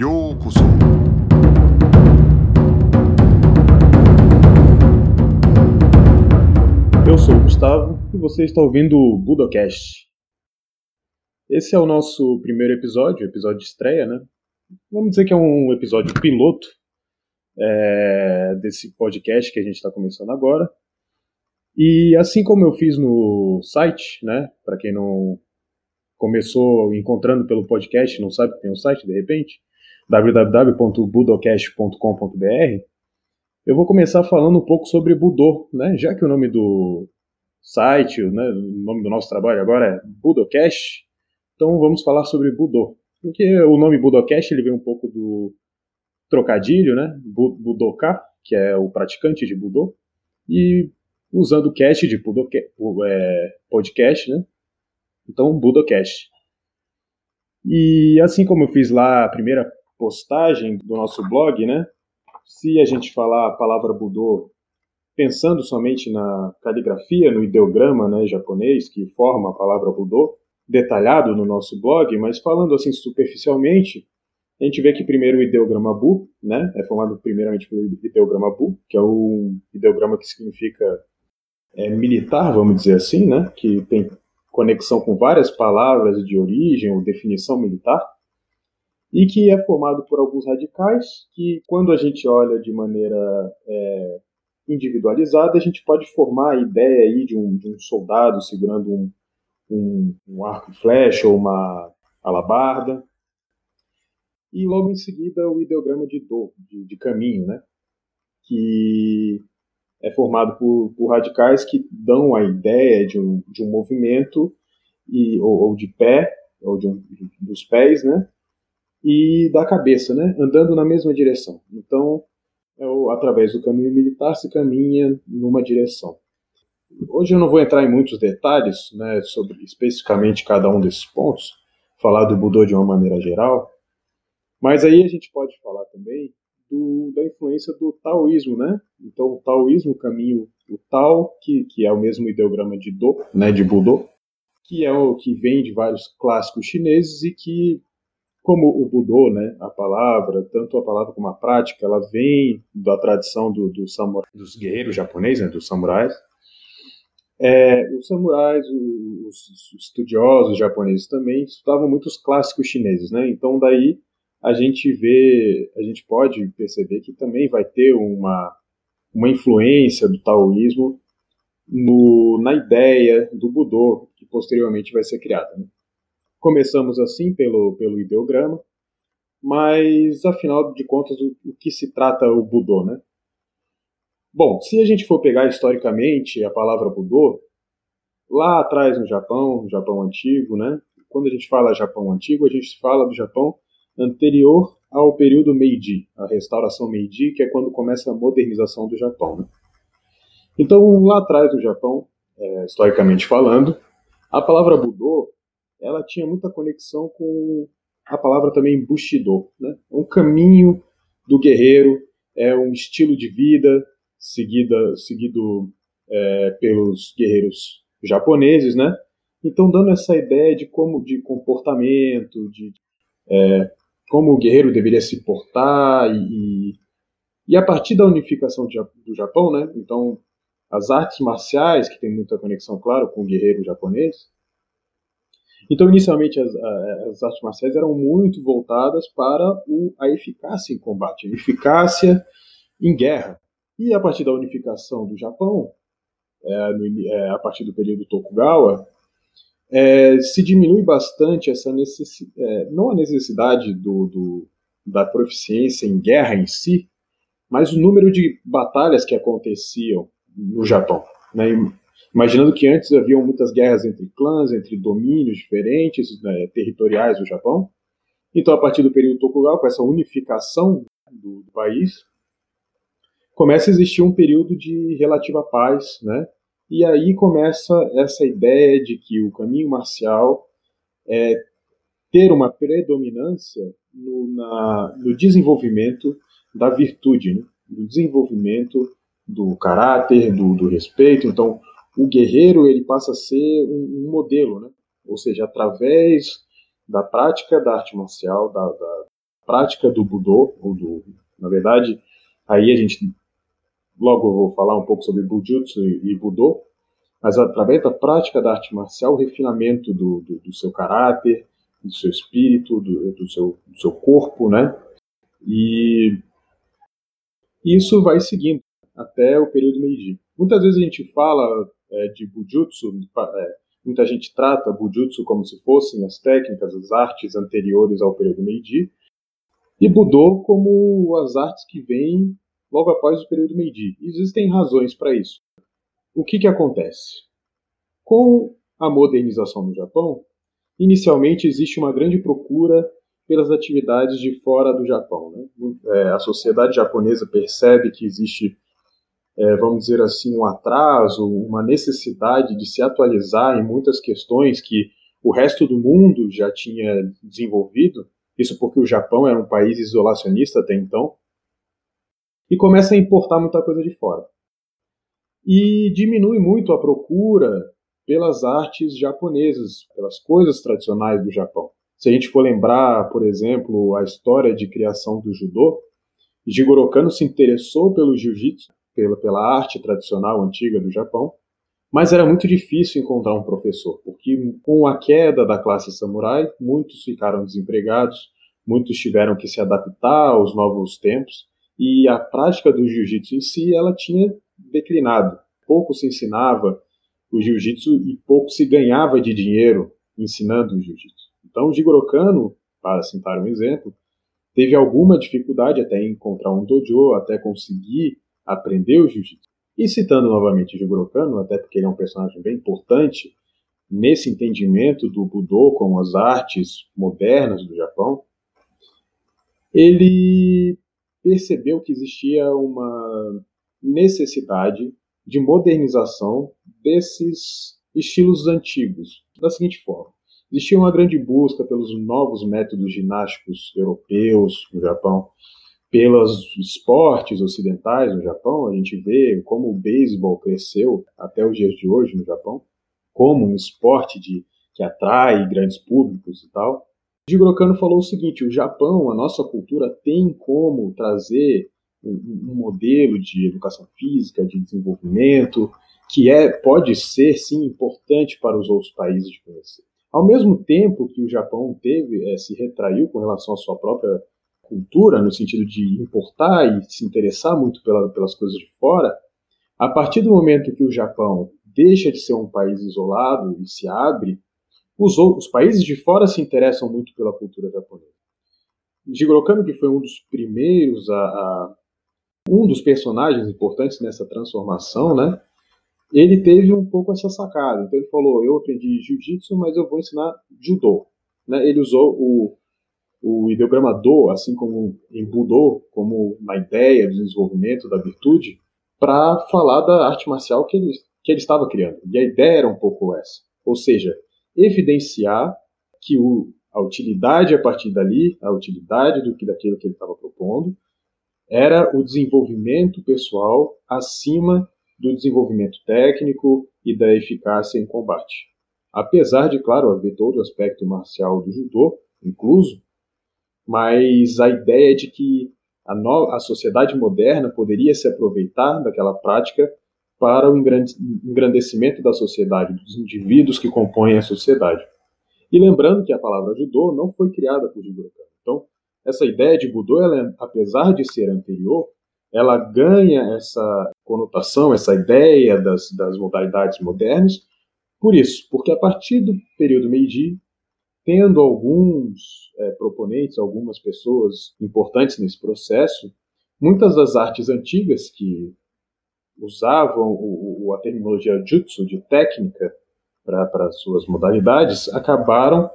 Yokoso. Eu sou o Gustavo e você está ouvindo o Budocast. Esse é o nosso primeiro episódio, episódio de estreia, né? Vamos dizer que é um episódio piloto é, desse podcast que a gente está começando agora. E assim como eu fiz no site, né? Para quem não começou encontrando pelo podcast, não sabe que tem um site de repente, www.budocast.com.br, eu vou começar falando um pouco sobre Budô, né? Já que o nome do site, né, o nome do nosso trabalho agora é Budocast, então vamos falar sobre Budô. Porque o nome Budocast ele vem um pouco do trocadilho, né? Budoka, que é o praticante de Budô, e usando o cast de Budoka, é, podcast, né? Então, Budocast. E assim como eu fiz lá a primeira postagem do nosso blog, né? Se a gente falar a palavra Budô pensando somente na caligrafia, no ideograma né, japonês que forma a palavra Budô, detalhado no nosso blog, mas falando assim superficialmente, a gente vê que primeiro o ideograma Bu, né, é formado primeiramente pelo ideograma Bu, que é um ideograma que significa é, militar, vamos dizer assim, né, que tem conexão com várias palavras de origem ou definição militar, e que é formado por alguns radicais que, quando a gente olha de maneira é, individualizada, a gente pode formar a ideia aí de um, de um soldado segurando um, um, um, arco e flecha ou uma alabarda. E logo em seguida o ideograma de do, de, de caminho, né? que é formado por, por, radicais que dão a ideia de um, de um movimento e, ou, ou de pé, ou de um, dos pés, né? E da cabeça, né? andando na mesma direção. Então, é através do caminho militar se caminha numa direção. Hoje eu não vou entrar em muitos detalhes né, sobre especificamente cada um desses pontos, falar do Budô de uma maneira geral, mas aí a gente pode falar também do, da influência do taoísmo, né? Então o taoísmo, o caminho, o Tao, que, que é o mesmo ideograma de Do, né, de Budô, que é o que vem de vários clássicos chineses e que como o Budô, né, a palavra, tanto a palavra como a prática, ela vem da tradição do, do samurai, dos guerreiros japoneses, né, dos samurais. É, os samurais, os, os, estudiosos japoneses também estudavam muitos clássicos chineses, né? Então daí a gente vê, a gente pode perceber que também vai ter uma uma influência do taoísmo no, na ideia do Budô que posteriormente vai ser criada. Né? Começamos assim pelo, pelo ideograma, mas afinal de contas, o, o que se trata o Budô, né? Bom, se a gente for pegar historicamente a palavra Budô, lá atrás no Japão, no Japão antigo, né? Quando a gente fala Japão antigo, a gente fala do Japão anterior ao período Meiji, a restauração Meiji, que é quando começa a modernização do Japão. Né? Então, lá atrás do Japão, é, historicamente falando, a palavra Budô ela tinha muita conexão com a palavra também Bushido, né? É um caminho do guerreiro, é um estilo de vida seguida, seguido é, pelos guerreiros japoneses, né? Então dando essa ideia de como de comportamento, de é, como o guerreiro deveria se portar e, e a partir da unificação do Japão, né? Então as artes marciais que tem muita conexão, claro, com o guerreiro japonês, então, inicialmente, as, as artes marciais eram muito voltadas para o, a eficácia em combate, a eficácia em guerra. E a partir da unificação do Japão, é, no, é, a partir do período Tokugawa, é, se diminui bastante essa necessidade, é, não a necessidade do, do, da proficiência em guerra em si, mas o número de batalhas que aconteciam no Japão. Né? Imaginando que antes haviam muitas guerras entre clãs, entre domínios diferentes, né, territoriais do Japão. Então, a partir do período Tokugawa, com essa unificação do, do país, começa a existir um período de relativa paz, né? E aí começa essa ideia de que o caminho marcial é ter uma predominância no, na, no desenvolvimento da virtude, né? do desenvolvimento do caráter, do, do respeito. Então, o guerreiro ele passa a ser um, um modelo, né? ou seja, através da prática da arte marcial, da, da, prática do Budô, ou do, na verdade, aí a gente logo eu vou falar um pouco sobre Bujutsu e, e Budô, mas através da prática da arte marcial, o refinamento do, do, do seu caráter, do seu espírito, do, do, seu, do seu corpo, né? E isso vai seguindo até o período Meiji. Muitas vezes a gente fala é, de Bujutsu, é, muita gente trata Bujutsu como se fossem as técnicas, as artes anteriores ao período Meiji, e Budô como as artes que vêm logo após o período Meiji. Existem razões para isso. O que, que acontece? Com a modernização no Japão, inicialmente existe uma grande procura pelas atividades de fora do Japão. Né? É, a sociedade japonesa percebe que existe, é, vamos dizer assim, um atraso, uma necessidade de se atualizar em muitas questões que o resto do mundo já tinha desenvolvido, isso porque o Japão era um país isolacionista até então, e começa a importar muita coisa de fora. E diminui muito a procura pelas artes japonesas, pelas coisas tradicionais do Japão. Se a gente for lembrar, por exemplo, a história de criação do judô, Jigoro Kano se interessou pelo jiu-jitsu, pela, pela arte tradicional antiga do Japão, mas era muito difícil encontrar um professor, porque com a queda da classe samurai, muitos ficaram desempregados, muitos tiveram que se adaptar aos novos tempos, e a prática do jiu-jitsu em si ela tinha declinado. Pouco se ensinava o jiu-jitsu e pouco se ganhava de dinheiro ensinando o jiu-jitsu. Então, Jigoro Kano, para citar um exemplo, teve alguma dificuldade até em encontrar um dojo, até conseguir aprender o jiu-jitsu. E citando novamente Jigoro Kano, até porque ele é um personagem bem importante nesse entendimento do Budô como as artes modernas do Japão, ele percebeu que existia uma necessidade de modernização desses estilos antigos, da seguinte forma. Existia uma grande busca pelos novos métodos ginásticos europeus no Japão, pelos esportes ocidentais no Japão. A gente vê como o beisebol cresceu até os dias de hoje no Japão, como um esporte de, que atrai grandes públicos e tal. Jigoro Kano falou o seguinte: o Japão, a nossa cultura, tem como trazer um, um modelo de educação física, de desenvolvimento, que é pode ser sim importante para os outros países de conhecer. Ao mesmo tempo que o Japão teve é, se retraiu com relação à sua própria cultura, no sentido de importar e se interessar muito pela, pelas coisas de fora, a partir do momento que o Japão deixa de ser um país isolado e se abre os, os países de fora se interessam muito pela cultura japonesa. Jigoro Kano, que foi um dos primeiros a, a, um dos personagens importantes nessa transformação, né? Ele teve um pouco essa sacada. Então ele falou: eu aprendi jiu-jitsu, mas eu vou ensinar judô. Né? Ele usou o, o ideograma do, assim como em Budô, como na ideia do desenvolvimento da virtude, para falar da arte marcial que ele, que ele estava criando. E a ideia era um pouco essa. Ou seja, evidenciar que o, a utilidade a partir dali, a utilidade do que daquilo que ele estava propondo, era o desenvolvimento pessoal acima do desenvolvimento técnico e da eficácia em combate. Apesar de, claro, haver todo o aspecto marcial do judô incluso, mas a ideia de que a, no, a sociedade moderna poderia se aproveitar daquela prática para o engrandecimento da sociedade, dos indivíduos que compõem a sociedade. E lembrando que a palavra judô não foi criada por Jigoro. Então, essa ideia de Budô, ela, apesar de ser anterior, ela ganha essa conotação, essa ideia das, das modalidades modernas, por isso, porque a partir do período Meiji, tendo alguns é, proponentes, algumas pessoas importantes nesse processo, muitas das artes antigas que usavam o, o, a terminologia jutsu, de técnica, para suas modalidades, acabaram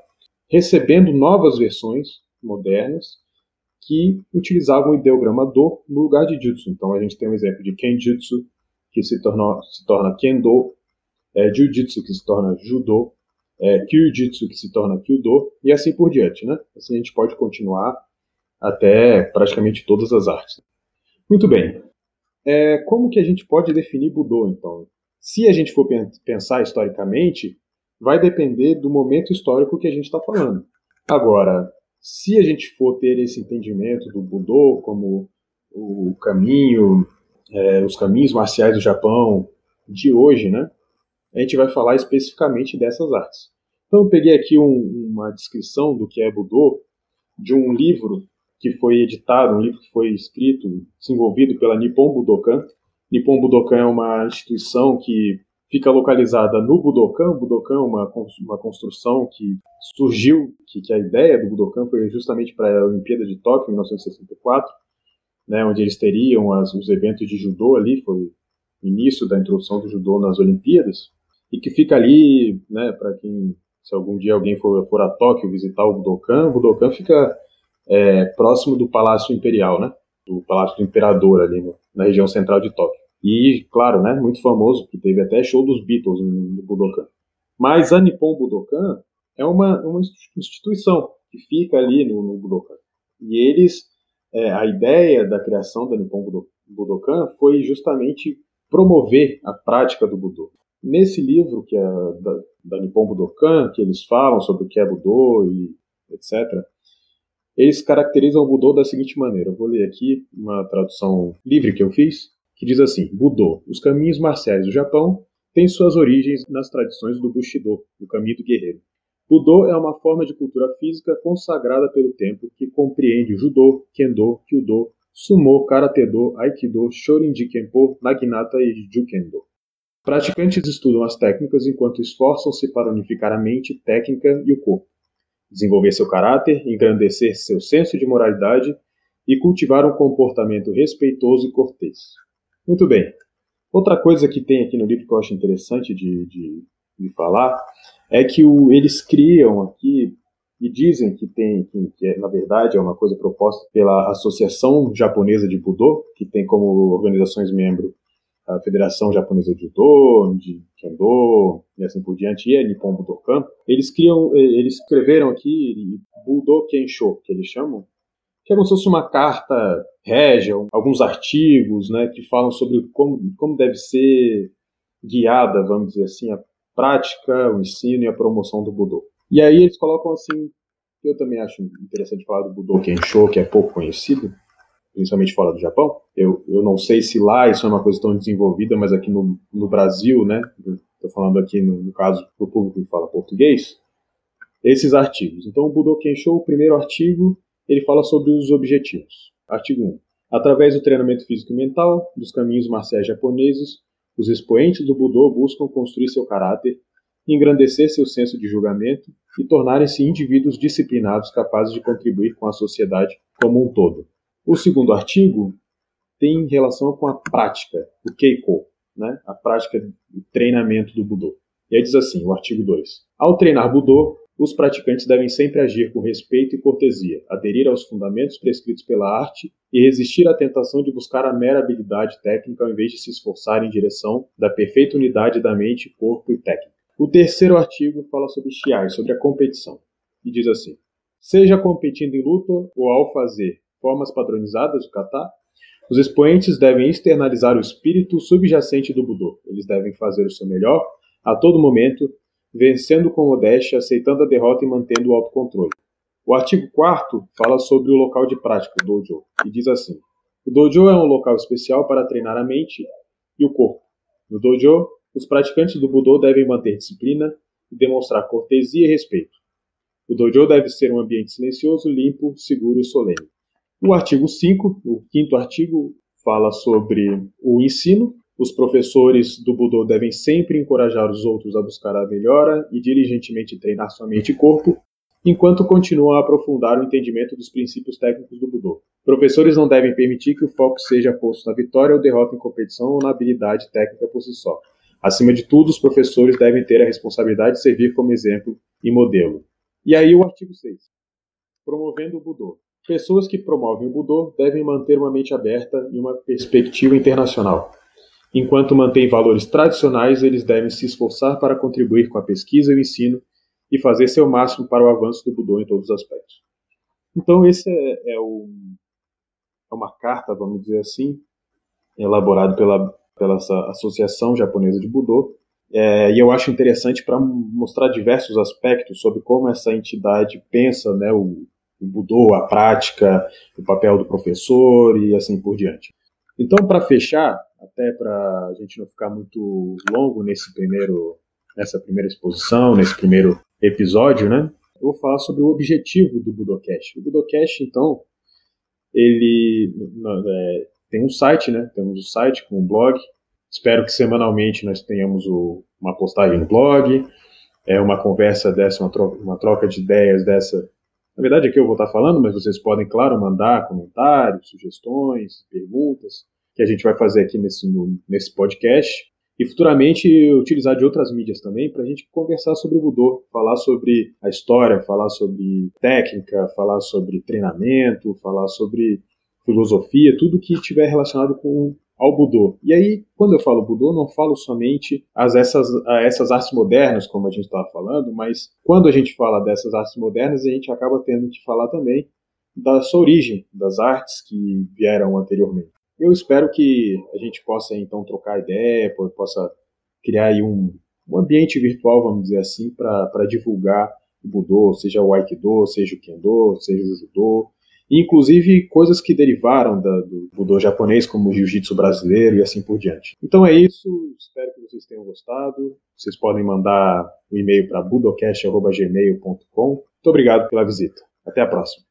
recebendo novas versões modernas que utilizavam o ideograma do no lugar de jutsu. Então a gente tem um exemplo de kenjutsu, que se, tornou, se torna kendo, é, jiu-jitsu, que se torna judo, é, kyujitsu, que se torna kyudo, e assim por diante. Né? Assim a gente pode continuar até praticamente todas as artes. Muito bem, é, como que a gente pode definir Budô, então? Se a gente for pensar historicamente, vai depender do momento histórico que a gente está falando. Agora, se a gente for ter esse entendimento do Budô como o caminho, é, os caminhos marciais do Japão de hoje, né? A gente vai falar especificamente dessas artes. Então eu peguei aqui um, uma descrição do que é Budô de um livro que foi editado, um livro que foi escrito, desenvolvido pela Nippon Budokan. Nippon Budokan é uma instituição que fica localizada no Budokan. O Budokan é uma, uma construção que surgiu, que, que a ideia do Budokan foi justamente para a Olimpíada de Tóquio, em 1964, né, onde eles teriam as, os eventos de judô ali, foi o início da introdução do judô nas Olimpíadas, e que fica ali, né, para quem, se algum dia alguém for, for a Tóquio visitar o Budokan, o Budokan fica é, próximo do Palácio Imperial, né, do Palácio do Imperador ali no, na região central de Tóquio. E, claro, né, muito famoso, que teve até show dos Beatles no, no Budokan. Mas a Nippon Budokan é uma, uma instituição que fica ali no, no Budokan. E eles, é, a ideia da criação da Nippon Budokan foi justamente promover a prática do Budô. Nesse livro, que é da, da Nippon Budokan, que eles falam sobre o que é Budô e etc., eles caracterizam o Budô da seguinte maneira. Eu vou ler aqui uma tradução livre que eu fiz que diz assim: Budô, os caminhos marciais do Japão têm suas origens nas tradições do Bushido, o caminho do guerreiro. Budô é uma forma de cultura física consagrada pelo tempo que compreende o judô, kendo, kyudo, sumo, karate-do, aikido, shorinji kenpo, naginata e jukendo. Praticantes estudam as técnicas enquanto esforçam-se para unificar a mente, técnica e o corpo, desenvolver seu caráter, engrandecer seu senso de moralidade e cultivar um comportamento respeitoso e cortês. Muito bem. Outra coisa que tem aqui no livro que eu acho interessante de, de, de falar é que o, eles criam aqui e dizem que tem, que, é, na verdade é uma coisa proposta pela Associação Japonesa de Budô, que tem como organizações membro a Federação Japonesa de Judô, de Kendo e assim por diante, e a Nippon Budokan. Eles criam, eles escreveram aqui Budô Kensho, que eles chamam, que é como se fosse uma carta régia, alguns artigos né, que falam sobre como, como deve ser guiada, vamos dizer assim, a prática, o ensino e a promoção do Budô. E aí eles colocam assim, eu também acho interessante falar do Budô Kensho, que é pouco conhecido, principalmente fora do Japão. Eu, eu não sei se lá isso é uma coisa tão desenvolvida, mas aqui no, no Brasil, né, estou falando aqui no, no caso do público que fala português, esses artigos. Então o Budô Kensho, o primeiro artigo, ele fala sobre os objetivos. Artigo 1. Através do treinamento físico e mental, dos caminhos marciais japoneses, os expoentes do Budô buscam construir seu caráter, engrandecer seu senso de julgamento e tornarem-se indivíduos disciplinados capazes de contribuir com a sociedade como um todo. O segundo artigo tem relação com a prática, o Keiko, né? a prática do treinamento do Budô. E aí diz assim, o artigo 2. Ao treinar Budô, os praticantes devem sempre agir com respeito e cortesia, aderir aos fundamentos prescritos pela arte e resistir à tentação de buscar a mera habilidade técnica ao invés de se esforçar em direção da perfeita unidade da mente, corpo e técnica. O terceiro artigo fala sobre Shiai, sobre a competição, e diz assim: Seja competindo em luta ou ao fazer formas padronizadas de kata, os expoentes devem externalizar o espírito subjacente do Budô. Eles devem fazer o seu melhor a todo momento vencendo com modéstia, aceitando a derrota e mantendo o autocontrole. O artigo 4 fala sobre o local de prática, o dojo, e diz assim: O dojo é um local especial para treinar a mente e o corpo. No dojo, os praticantes do Budô devem manter disciplina e demonstrar cortesia e respeito. O dojo deve ser um ambiente silencioso, limpo, seguro e solene. O artigo 5, o quinto artigo, fala sobre o ensino os professores do Budô devem sempre encorajar os outros a buscar a melhora e diligentemente treinar sua mente e corpo, enquanto continuam a aprofundar o entendimento dos princípios técnicos do Budô. Professores não devem permitir que o foco seja posto na vitória ou derrota em competição ou na habilidade técnica por si só. Acima de tudo, os professores devem ter a responsabilidade de servir como exemplo e modelo. E aí o artigo 6. Promovendo o Budô. Pessoas que promovem o Budô devem manter uma mente aberta e uma perspectiva internacional. Enquanto mantêm valores tradicionais, eles devem se esforçar para contribuir com a pesquisa e o ensino e fazer seu máximo para o avanço do Budô em todos os aspectos. Então, esse é, é, é uma carta, vamos dizer assim, elaborada pela, pela Associação Japonesa de Budô, é, e eu acho interessante para mostrar diversos aspectos sobre como essa entidade pensa né, o, Budô, a prática, o papel do professor e assim por diante. Então, para fechar, até para a gente não ficar muito longo nesse primeiro, nessa primeira exposição, nesse primeiro episódio, né? Eu vou falar sobre o objetivo do Budocast. O Budocast, então, ele é, tem um site, né? Temos um site com um blog. Espero que semanalmente nós tenhamos o, uma postagem no blog, é uma conversa dessa, uma troca, uma troca de ideias dessa na verdade, aqui eu vou estar falando, mas vocês podem, claro, mandar comentários, sugestões, perguntas, que a gente vai fazer aqui nesse, nesse podcast. E futuramente utilizar de outras mídias também para a gente conversar sobre o Budô, falar sobre a história, falar sobre técnica, falar sobre treinamento, falar sobre filosofia, tudo que tiver relacionado com ao Budô. E aí, quando eu falo Budô, não falo somente as essas, essas artes modernas, como a gente estava falando, mas quando a gente fala dessas artes modernas, a gente acaba tendo que falar também da sua origem, das artes que vieram anteriormente. Eu espero que a gente possa então trocar ideia, possa criar aí um, um ambiente virtual, vamos dizer assim, para divulgar o Budô, seja o Aikido, seja o Kendo, seja o Judô, inclusive coisas que derivaram da, do Budô japonês, como o jiu-jitsu brasileiro e assim por diante. Então é isso, espero que vocês tenham gostado. Vocês podem mandar um e-mail para budocast.gmail.com. Muito obrigado pela visita. Até a próxima.